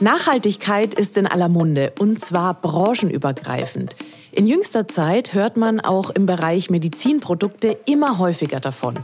Nachhaltigkeit ist in aller Munde und zwar branchenübergreifend. In jüngster Zeit hört man auch im Bereich Medizinprodukte immer häufiger davon.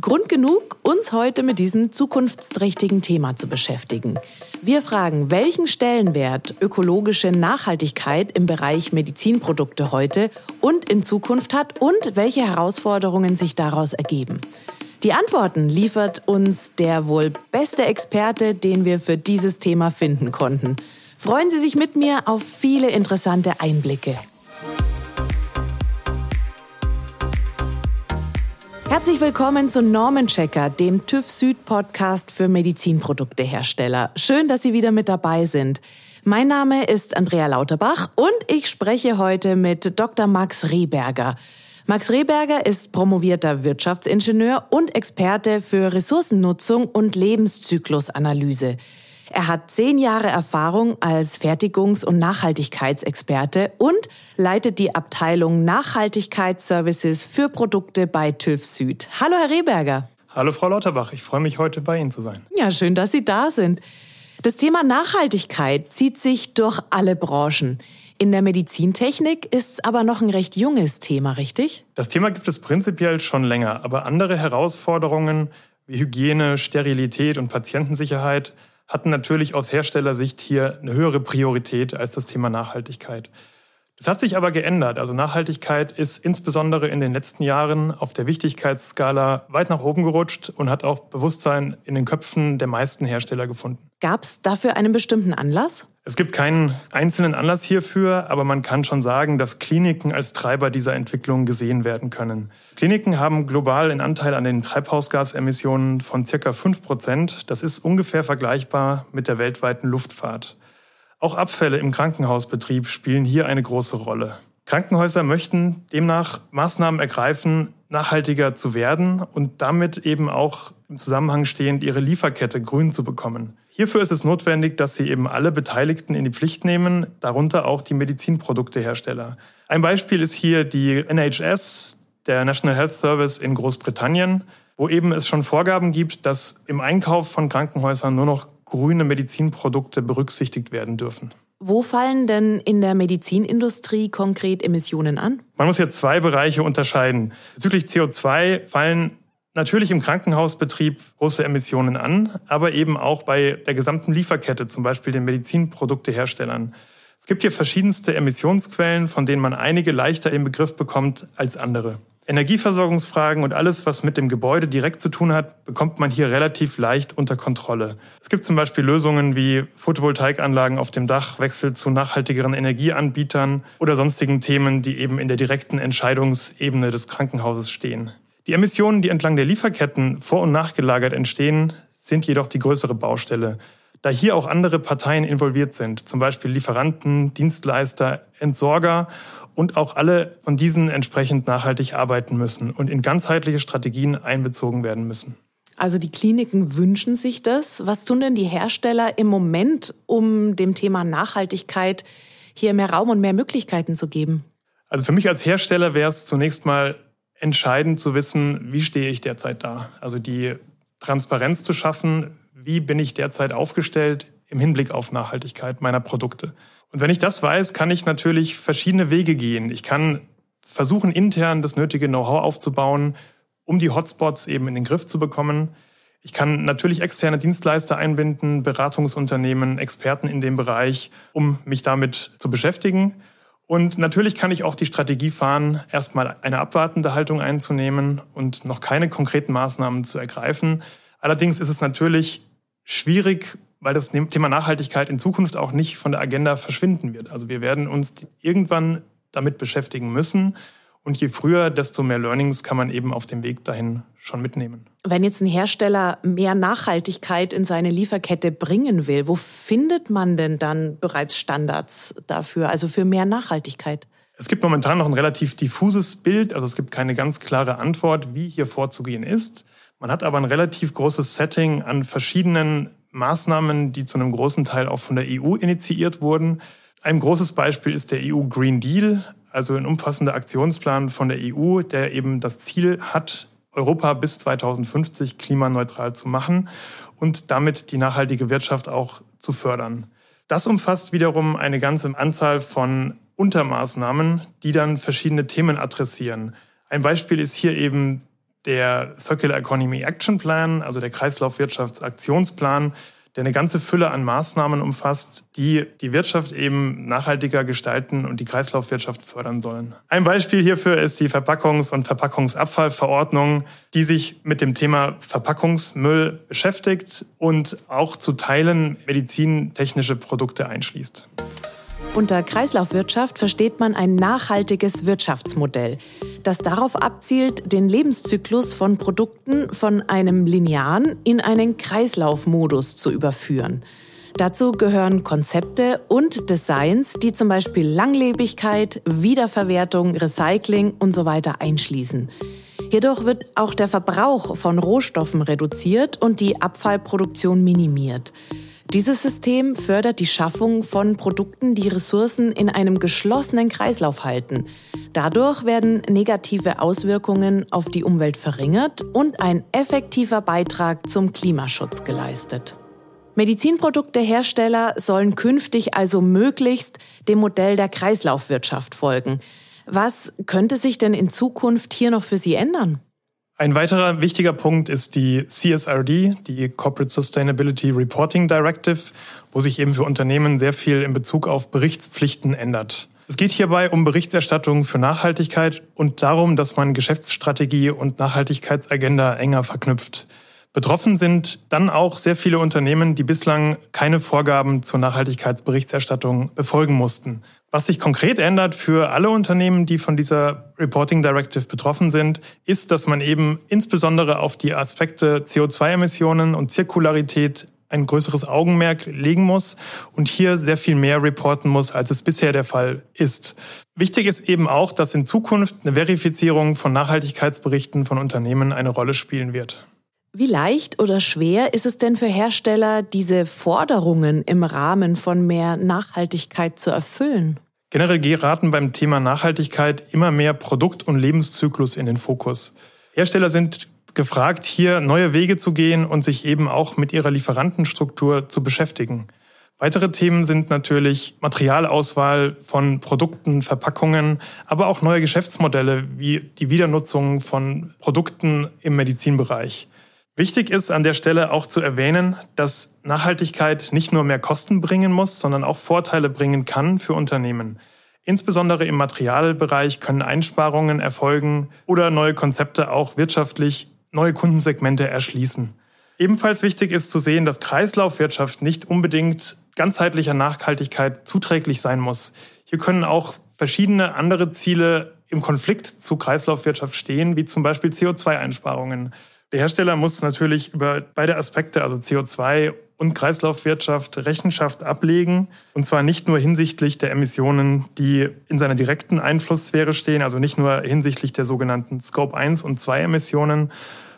Grund genug, uns heute mit diesem zukunftsträchtigen Thema zu beschäftigen. Wir fragen, welchen Stellenwert ökologische Nachhaltigkeit im Bereich Medizinprodukte heute und in Zukunft hat und welche Herausforderungen sich daraus ergeben. Die Antworten liefert uns der wohl beste Experte, den wir für dieses Thema finden konnten. Freuen Sie sich mit mir auf viele interessante Einblicke. Herzlich willkommen zu Norman Checker, dem TÜV Süd Podcast für Medizinproduktehersteller. Schön, dass Sie wieder mit dabei sind. Mein Name ist Andrea Lauterbach und ich spreche heute mit Dr. Max Rehberger. Max Rehberger ist promovierter Wirtschaftsingenieur und Experte für Ressourcennutzung und Lebenszyklusanalyse. Er hat zehn Jahre Erfahrung als Fertigungs- und Nachhaltigkeitsexperte und leitet die Abteilung Nachhaltigkeitsservices für Produkte bei TÜV Süd. Hallo, Herr Rehberger. Hallo, Frau Lauterbach. Ich freue mich, heute bei Ihnen zu sein. Ja, schön, dass Sie da sind. Das Thema Nachhaltigkeit zieht sich durch alle Branchen. In der Medizintechnik ist es aber noch ein recht junges Thema, richtig? Das Thema gibt es prinzipiell schon länger, aber andere Herausforderungen wie Hygiene, Sterilität und Patientensicherheit hatten natürlich aus Herstellersicht hier eine höhere Priorität als das Thema Nachhaltigkeit. Das hat sich aber geändert. Also Nachhaltigkeit ist insbesondere in den letzten Jahren auf der Wichtigkeitsskala weit nach oben gerutscht und hat auch Bewusstsein in den Köpfen der meisten Hersteller gefunden. Gab es dafür einen bestimmten Anlass? Es gibt keinen einzelnen Anlass hierfür, aber man kann schon sagen, dass Kliniken als Treiber dieser Entwicklung gesehen werden können. Kliniken haben global einen Anteil an den Treibhausgasemissionen von circa 5 Prozent. Das ist ungefähr vergleichbar mit der weltweiten Luftfahrt. Auch Abfälle im Krankenhausbetrieb spielen hier eine große Rolle. Krankenhäuser möchten demnach Maßnahmen ergreifen, nachhaltiger zu werden und damit eben auch im Zusammenhang stehend ihre Lieferkette grün zu bekommen. Hierfür ist es notwendig, dass Sie eben alle Beteiligten in die Pflicht nehmen, darunter auch die Medizinproduktehersteller. Ein Beispiel ist hier die NHS, der National Health Service in Großbritannien, wo eben es schon Vorgaben gibt, dass im Einkauf von Krankenhäusern nur noch grüne Medizinprodukte berücksichtigt werden dürfen. Wo fallen denn in der Medizinindustrie konkret Emissionen an? Man muss hier zwei Bereiche unterscheiden. Bezüglich CO2 fallen natürlich im Krankenhausbetrieb große Emissionen an, aber eben auch bei der gesamten Lieferkette, zum Beispiel den Medizinprodukteherstellern. Es gibt hier verschiedenste Emissionsquellen, von denen man einige leichter im Begriff bekommt als andere. Energieversorgungsfragen und alles, was mit dem Gebäude direkt zu tun hat, bekommt man hier relativ leicht unter Kontrolle. Es gibt zum Beispiel Lösungen wie Photovoltaikanlagen auf dem Dach, Wechsel zu nachhaltigeren Energieanbietern oder sonstigen Themen, die eben in der direkten Entscheidungsebene des Krankenhauses stehen. Die Emissionen, die entlang der Lieferketten vor- und nachgelagert entstehen, sind jedoch die größere Baustelle, da hier auch andere Parteien involviert sind, zum Beispiel Lieferanten, Dienstleister, Entsorger und auch alle von diesen entsprechend nachhaltig arbeiten müssen und in ganzheitliche Strategien einbezogen werden müssen. Also die Kliniken wünschen sich das. Was tun denn die Hersteller im Moment, um dem Thema Nachhaltigkeit hier mehr Raum und mehr Möglichkeiten zu geben? Also für mich als Hersteller wäre es zunächst mal entscheidend zu wissen, wie stehe ich derzeit da. Also die Transparenz zu schaffen, wie bin ich derzeit aufgestellt im Hinblick auf Nachhaltigkeit meiner Produkte. Und wenn ich das weiß, kann ich natürlich verschiedene Wege gehen. Ich kann versuchen, intern das nötige Know-how aufzubauen, um die Hotspots eben in den Griff zu bekommen. Ich kann natürlich externe Dienstleister einbinden, Beratungsunternehmen, Experten in dem Bereich, um mich damit zu beschäftigen. Und natürlich kann ich auch die Strategie fahren, erstmal eine abwartende Haltung einzunehmen und noch keine konkreten Maßnahmen zu ergreifen. Allerdings ist es natürlich schwierig, weil das Thema Nachhaltigkeit in Zukunft auch nicht von der Agenda verschwinden wird. Also wir werden uns irgendwann damit beschäftigen müssen. Und je früher, desto mehr Learnings kann man eben auf dem Weg dahin schon mitnehmen. Wenn jetzt ein Hersteller mehr Nachhaltigkeit in seine Lieferkette bringen will, wo findet man denn dann bereits Standards dafür, also für mehr Nachhaltigkeit? Es gibt momentan noch ein relativ diffuses Bild, also es gibt keine ganz klare Antwort, wie hier vorzugehen ist. Man hat aber ein relativ großes Setting an verschiedenen Maßnahmen, die zu einem großen Teil auch von der EU initiiert wurden. Ein großes Beispiel ist der EU Green Deal, also ein umfassender Aktionsplan von der EU, der eben das Ziel hat, Europa bis 2050 klimaneutral zu machen und damit die nachhaltige Wirtschaft auch zu fördern. Das umfasst wiederum eine ganze Anzahl von Untermaßnahmen, die dann verschiedene Themen adressieren. Ein Beispiel ist hier eben der Circular Economy Action Plan, also der Kreislaufwirtschaftsaktionsplan, der eine ganze Fülle an Maßnahmen umfasst, die die Wirtschaft eben nachhaltiger gestalten und die Kreislaufwirtschaft fördern sollen. Ein Beispiel hierfür ist die Verpackungs- und Verpackungsabfallverordnung, die sich mit dem Thema Verpackungsmüll beschäftigt und auch zu Teilen medizintechnische Produkte einschließt. Unter Kreislaufwirtschaft versteht man ein nachhaltiges Wirtschaftsmodell, das darauf abzielt, den Lebenszyklus von Produkten von einem linearen in einen Kreislaufmodus zu überführen. Dazu gehören Konzepte und Designs, die zum Beispiel Langlebigkeit, Wiederverwertung, Recycling und so weiter einschließen. Hierdurch wird auch der Verbrauch von Rohstoffen reduziert und die Abfallproduktion minimiert. Dieses System fördert die Schaffung von Produkten, die Ressourcen in einem geschlossenen Kreislauf halten. Dadurch werden negative Auswirkungen auf die Umwelt verringert und ein effektiver Beitrag zum Klimaschutz geleistet. Medizinproduktehersteller sollen künftig also möglichst dem Modell der Kreislaufwirtschaft folgen. Was könnte sich denn in Zukunft hier noch für Sie ändern? Ein weiterer wichtiger Punkt ist die CSRD, die Corporate Sustainability Reporting Directive, wo sich eben für Unternehmen sehr viel in Bezug auf Berichtspflichten ändert. Es geht hierbei um Berichterstattung für Nachhaltigkeit und darum, dass man Geschäftsstrategie und Nachhaltigkeitsagenda enger verknüpft. Betroffen sind dann auch sehr viele Unternehmen, die bislang keine Vorgaben zur Nachhaltigkeitsberichterstattung befolgen mussten. Was sich konkret ändert für alle Unternehmen, die von dieser Reporting Directive betroffen sind, ist, dass man eben insbesondere auf die Aspekte CO2-Emissionen und Zirkularität ein größeres Augenmerk legen muss und hier sehr viel mehr reporten muss, als es bisher der Fall ist. Wichtig ist eben auch, dass in Zukunft eine Verifizierung von Nachhaltigkeitsberichten von Unternehmen eine Rolle spielen wird. Wie leicht oder schwer ist es denn für Hersteller, diese Forderungen im Rahmen von mehr Nachhaltigkeit zu erfüllen? Generell geraten beim Thema Nachhaltigkeit immer mehr Produkt- und Lebenszyklus in den Fokus. Hersteller sind gefragt, hier neue Wege zu gehen und sich eben auch mit ihrer Lieferantenstruktur zu beschäftigen. Weitere Themen sind natürlich Materialauswahl von Produkten, Verpackungen, aber auch neue Geschäftsmodelle wie die Wiedernutzung von Produkten im Medizinbereich. Wichtig ist an der Stelle auch zu erwähnen, dass Nachhaltigkeit nicht nur mehr Kosten bringen muss, sondern auch Vorteile bringen kann für Unternehmen. Insbesondere im Materialbereich können Einsparungen erfolgen oder neue Konzepte auch wirtschaftlich neue Kundensegmente erschließen. Ebenfalls wichtig ist zu sehen, dass Kreislaufwirtschaft nicht unbedingt ganzheitlicher Nachhaltigkeit zuträglich sein muss. Hier können auch verschiedene andere Ziele im Konflikt zu Kreislaufwirtschaft stehen, wie zum Beispiel CO2-Einsparungen. Der Hersteller muss natürlich über beide Aspekte, also CO2 und Kreislaufwirtschaft, Rechenschaft ablegen. Und zwar nicht nur hinsichtlich der Emissionen, die in seiner direkten Einflusssphäre stehen, also nicht nur hinsichtlich der sogenannten Scope 1 und 2 Emissionen,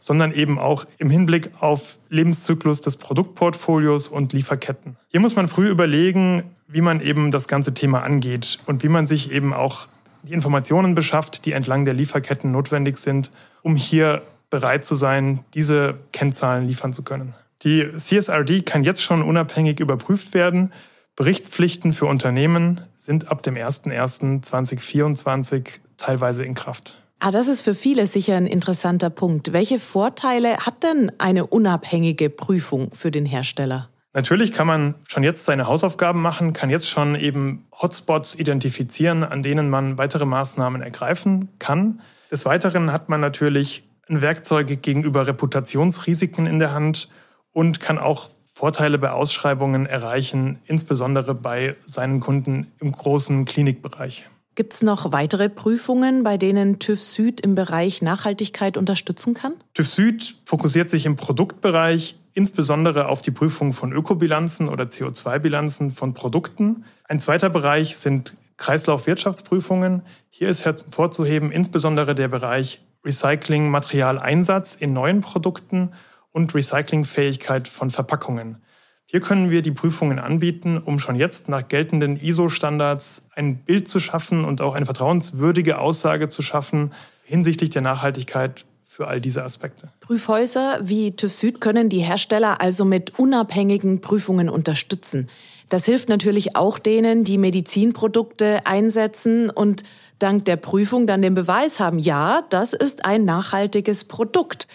sondern eben auch im Hinblick auf Lebenszyklus des Produktportfolios und Lieferketten. Hier muss man früh überlegen, wie man eben das ganze Thema angeht und wie man sich eben auch die Informationen beschafft, die entlang der Lieferketten notwendig sind, um hier bereit zu sein, diese Kennzahlen liefern zu können. Die CSRD kann jetzt schon unabhängig überprüft werden. Berichtspflichten für Unternehmen sind ab dem 01.01.2024 teilweise in Kraft. Ah, das ist für viele sicher ein interessanter Punkt. Welche Vorteile hat denn eine unabhängige Prüfung für den Hersteller? Natürlich kann man schon jetzt seine Hausaufgaben machen, kann jetzt schon eben Hotspots identifizieren, an denen man weitere Maßnahmen ergreifen kann. Des Weiteren hat man natürlich ein Werkzeug gegenüber Reputationsrisiken in der Hand und kann auch Vorteile bei Ausschreibungen erreichen, insbesondere bei seinen Kunden im großen Klinikbereich. Gibt es noch weitere Prüfungen, bei denen TÜV Süd im Bereich Nachhaltigkeit unterstützen kann? TÜV Süd fokussiert sich im Produktbereich insbesondere auf die Prüfung von Ökobilanzen oder CO2-Bilanzen von Produkten. Ein zweiter Bereich sind Kreislaufwirtschaftsprüfungen. Hier ist hervorzuheben insbesondere der Bereich Recycling, Materialeinsatz in neuen Produkten und Recyclingfähigkeit von Verpackungen. Hier können wir die Prüfungen anbieten, um schon jetzt nach geltenden ISO-Standards ein Bild zu schaffen und auch eine vertrauenswürdige Aussage zu schaffen hinsichtlich der Nachhaltigkeit für all diese Aspekte. Prüfhäuser wie TÜV Süd können die Hersteller also mit unabhängigen Prüfungen unterstützen. Das hilft natürlich auch denen, die Medizinprodukte einsetzen und dank der Prüfung dann den Beweis haben, ja, das ist ein nachhaltiges Produkt.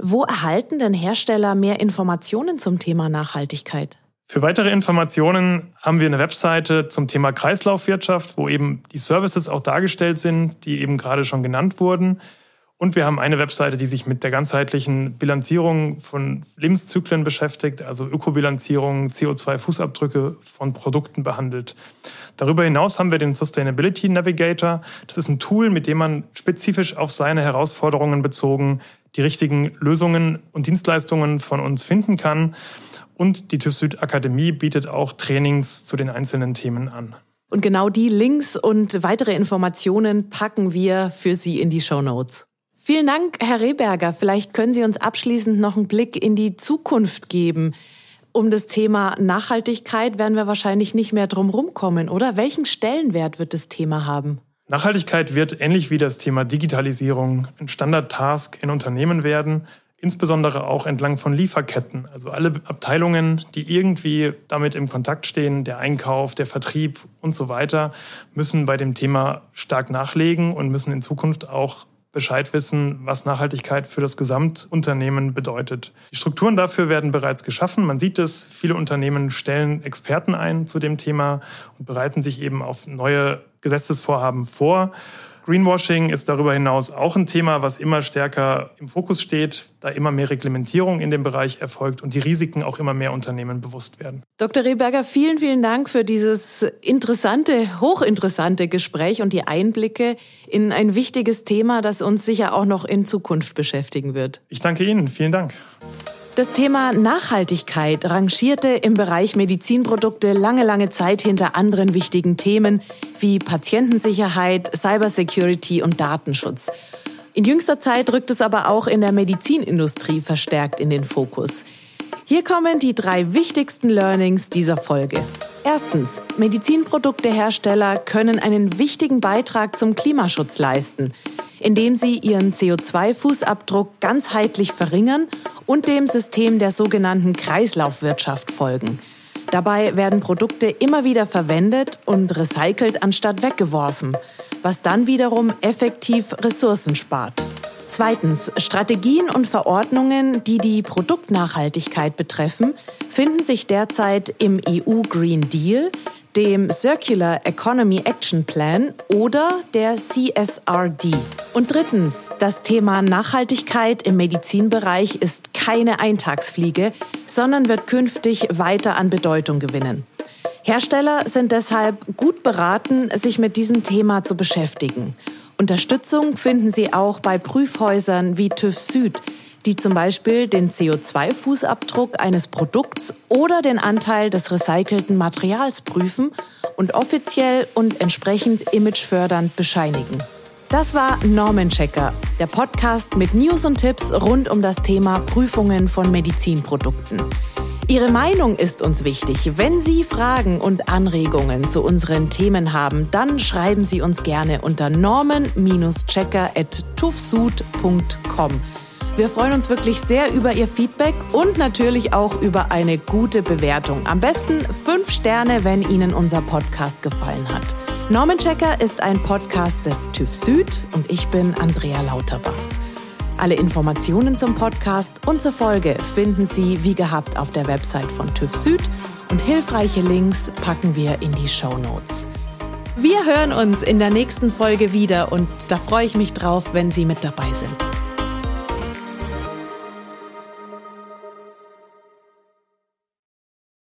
Wo erhalten denn Hersteller mehr Informationen zum Thema Nachhaltigkeit? Für weitere Informationen haben wir eine Webseite zum Thema Kreislaufwirtschaft, wo eben die Services auch dargestellt sind, die eben gerade schon genannt wurden. Und wir haben eine Webseite, die sich mit der ganzheitlichen Bilanzierung von Lebenszyklen beschäftigt, also Ökobilanzierung, CO2-Fußabdrücke von Produkten behandelt. Darüber hinaus haben wir den Sustainability Navigator. Das ist ein Tool, mit dem man spezifisch auf seine Herausforderungen bezogen die richtigen Lösungen und Dienstleistungen von uns finden kann. Und die TÜV Süd Akademie bietet auch Trainings zu den einzelnen Themen an. Und genau die Links und weitere Informationen packen wir für Sie in die Show Notes. Vielen Dank, Herr Rehberger. Vielleicht können Sie uns abschließend noch einen Blick in die Zukunft geben. Um das Thema Nachhaltigkeit werden wir wahrscheinlich nicht mehr drum rumkommen, oder? Welchen Stellenwert wird das Thema haben? Nachhaltigkeit wird ähnlich wie das Thema Digitalisierung ein Standard-Task in Unternehmen werden, insbesondere auch entlang von Lieferketten. Also alle Abteilungen, die irgendwie damit im Kontakt stehen, der Einkauf, der Vertrieb und so weiter, müssen bei dem Thema stark nachlegen und müssen in Zukunft auch Bescheid wissen, was Nachhaltigkeit für das Gesamtunternehmen bedeutet. Die Strukturen dafür werden bereits geschaffen. Man sieht es, viele Unternehmen stellen Experten ein zu dem Thema und bereiten sich eben auf neue Gesetzesvorhaben vor. Greenwashing ist darüber hinaus auch ein Thema, was immer stärker im Fokus steht, da immer mehr Reglementierung in dem Bereich erfolgt und die Risiken auch immer mehr Unternehmen bewusst werden. Dr. Rehberger, vielen, vielen Dank für dieses interessante, hochinteressante Gespräch und die Einblicke in ein wichtiges Thema, das uns sicher auch noch in Zukunft beschäftigen wird. Ich danke Ihnen. Vielen Dank. Das Thema Nachhaltigkeit rangierte im Bereich Medizinprodukte lange, lange Zeit hinter anderen wichtigen Themen wie Patientensicherheit, Cybersecurity und Datenschutz. In jüngster Zeit rückt es aber auch in der Medizinindustrie verstärkt in den Fokus. Hier kommen die drei wichtigsten Learnings dieser Folge. Erstens, Medizinproduktehersteller können einen wichtigen Beitrag zum Klimaschutz leisten, indem sie ihren CO2-Fußabdruck ganzheitlich verringern und dem System der sogenannten Kreislaufwirtschaft folgen. Dabei werden Produkte immer wieder verwendet und recycelt anstatt weggeworfen, was dann wiederum effektiv Ressourcen spart. Zweitens, Strategien und Verordnungen, die die Produktnachhaltigkeit betreffen, finden sich derzeit im EU Green Deal, dem Circular Economy Action Plan oder der CSRD. Und drittens, das Thema Nachhaltigkeit im Medizinbereich ist keine Eintagsfliege, sondern wird künftig weiter an Bedeutung gewinnen. Hersteller sind deshalb gut beraten, sich mit diesem Thema zu beschäftigen. Unterstützung finden sie auch bei Prüfhäusern wie TÜV Süd, die zum Beispiel den CO2-Fußabdruck eines Produkts oder den Anteil des recycelten Materials prüfen und offiziell und entsprechend imagefördernd bescheinigen. Das war Norman Checker, der Podcast mit News und Tipps rund um das Thema Prüfungen von Medizinprodukten. Ihre Meinung ist uns wichtig. Wenn Sie Fragen und Anregungen zu unseren Themen haben, dann schreiben Sie uns gerne unter norman-checker.tuffsud.com. Wir freuen uns wirklich sehr über Ihr Feedback und natürlich auch über eine gute Bewertung. Am besten fünf Sterne, wenn Ihnen unser Podcast gefallen hat. Norman Checker ist ein Podcast des TÜV Süd und ich bin Andrea Lauterbach. Alle Informationen zum Podcast und zur Folge finden Sie wie gehabt auf der Website von TÜV Süd und hilfreiche Links packen wir in die Show Notes. Wir hören uns in der nächsten Folge wieder und da freue ich mich drauf, wenn Sie mit dabei sind.